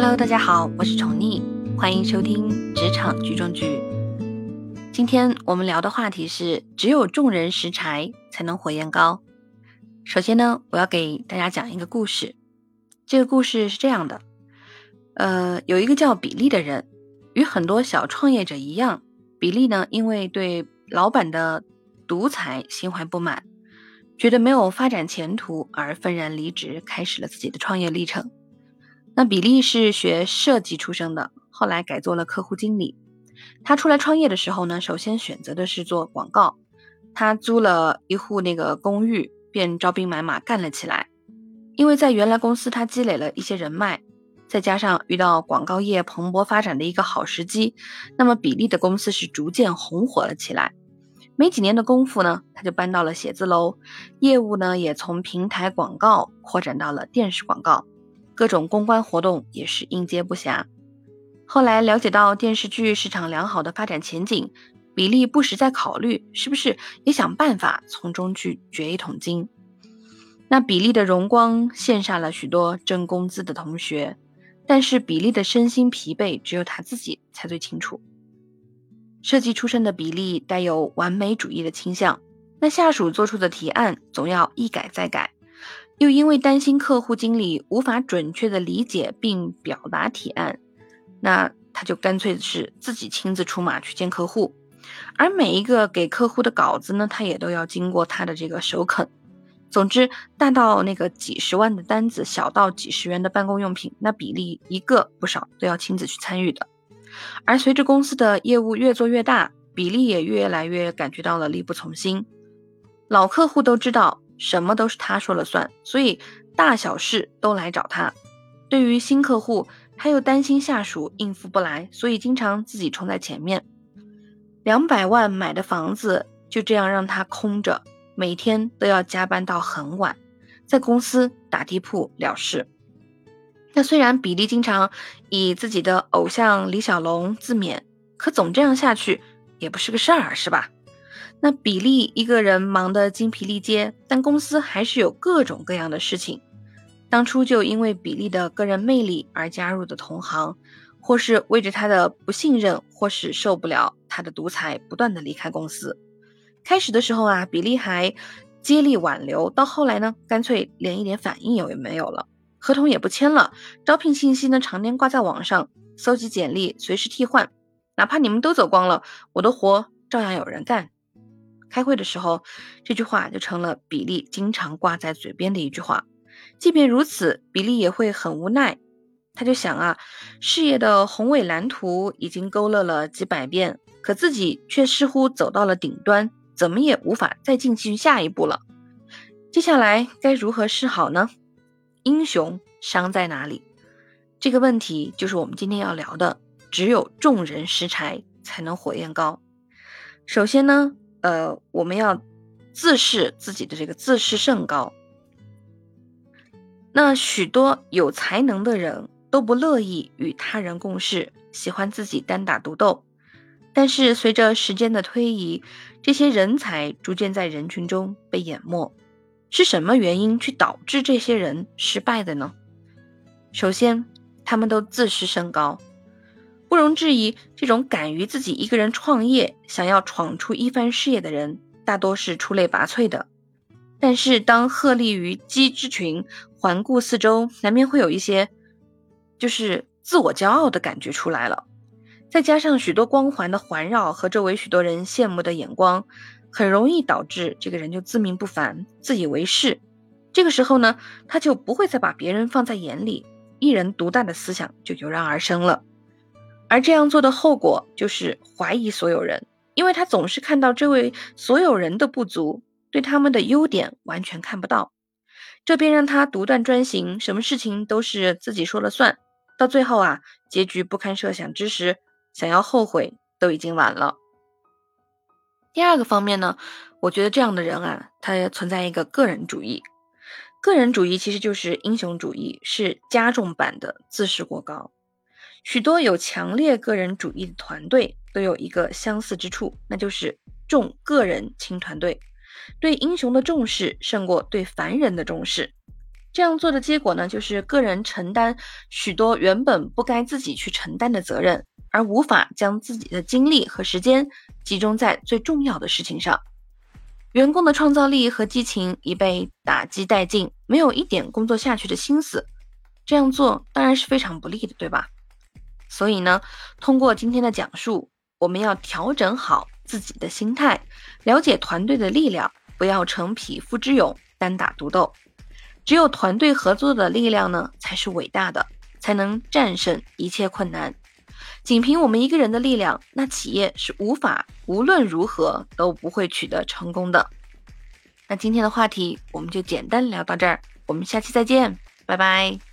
Hello，大家好，我是宠溺，欢迎收听职场剧中剧。今天我们聊的话题是：只有众人拾柴才能火焰高。首先呢，我要给大家讲一个故事。这个故事是这样的：呃，有一个叫比利的人，与很多小创业者一样，比利呢，因为对老板的独裁心怀不满，觉得没有发展前途而愤然离职，开始了自己的创业历程。那比利是学设计出生的，后来改做了客户经理。他出来创业的时候呢，首先选择的是做广告。他租了一户那个公寓，便招兵买马干了起来。因为在原来公司他积累了一些人脉，再加上遇到广告业蓬勃发展的一个好时机，那么比利的公司是逐渐红火了起来。没几年的功夫呢，他就搬到了写字楼，业务呢也从平台广告扩展到了电视广告。各种公关活动也是应接不暇。后来了解到电视剧市场良好的发展前景，比利不时在考虑是不是也想办法从中去掘一桶金。那比利的荣光羡煞了许多挣工资的同学，但是比利的身心疲惫只有他自己才最清楚。设计出身的比利带有完美主义的倾向，那下属做出的提案总要一改再改。又因为担心客户经理无法准确的理解并表达提案，那他就干脆是自己亲自出马去见客户，而每一个给客户的稿子呢，他也都要经过他的这个首肯。总之，大到那个几十万的单子，小到几十元的办公用品，那比例一个不少都要亲自去参与的。而随着公司的业务越做越大，比例也越来越感觉到了力不从心。老客户都知道。什么都是他说了算，所以大小事都来找他。对于新客户，他又担心下属应付不来，所以经常自己冲在前面。两百万买的房子就这样让他空着，每天都要加班到很晚，在公司打地铺了事。那虽然比利经常以自己的偶像李小龙自勉，可总这样下去也不是个事儿，是吧？那比利一个人忙得精疲力竭，但公司还是有各种各样的事情。当初就因为比利的个人魅力而加入的同行，或是为着他的不信任，或是受不了他的独裁，不断的离开公司。开始的时候啊，比利还接力挽留，到后来呢，干脆连一点反应也没有了，合同也不签了，招聘信息呢常年挂在网上，搜集简历随时替换，哪怕你们都走光了，我的活照样有人干。开会的时候，这句话就成了比利经常挂在嘴边的一句话。即便如此，比利也会很无奈。他就想啊，事业的宏伟蓝图已经勾勒了几百遍，可自己却似乎走到了顶端，怎么也无法再进行下一步了。接下来该如何是好呢？英雄伤在哪里？这个问题就是我们今天要聊的。只有众人拾柴，才能火焰高。首先呢。呃，我们要自视自己的这个自视甚高。那许多有才能的人都不乐意与他人共事，喜欢自己单打独斗。但是随着时间的推移，这些人才逐渐在人群中被淹没。是什么原因去导致这些人失败的呢？首先，他们都自视甚高。不容置疑，这种敢于自己一个人创业、想要闯出一番事业的人，大多是出类拔萃的。但是，当鹤立于鸡之群，环顾四周，难免会有一些就是自我骄傲的感觉出来了。再加上许多光环的环绕和周围许多人羡慕的眼光，很容易导致这个人就自命不凡、自以为是。这个时候呢，他就不会再把别人放在眼里，一人独大的思想就油然而生了。而这样做的后果就是怀疑所有人，因为他总是看到这位所有人的不足，对他们的优点完全看不到，这便让他独断专行，什么事情都是自己说了算。到最后啊，结局不堪设想之时，想要后悔都已经晚了。第二个方面呢，我觉得这样的人啊，他存在一个个人主义，个人主义其实就是英雄主义，是加重版的自视过高。许多有强烈个人主义的团队都有一个相似之处，那就是重个人轻团队，对英雄的重视胜过对凡人的重视。这样做的结果呢，就是个人承担许多原本不该自己去承担的责任，而无法将自己的精力和时间集中在最重要的事情上。员工的创造力和激情已被打击殆尽，没有一点工作下去的心思。这样做当然是非常不利的，对吧？所以呢，通过今天的讲述，我们要调整好自己的心态，了解团队的力量，不要逞匹夫之勇，单打独斗。只有团队合作的力量呢，才是伟大的，才能战胜一切困难。仅凭我们一个人的力量，那企业是无法无论如何都不会取得成功的。那今天的话题我们就简单聊到这儿，我们下期再见，拜拜。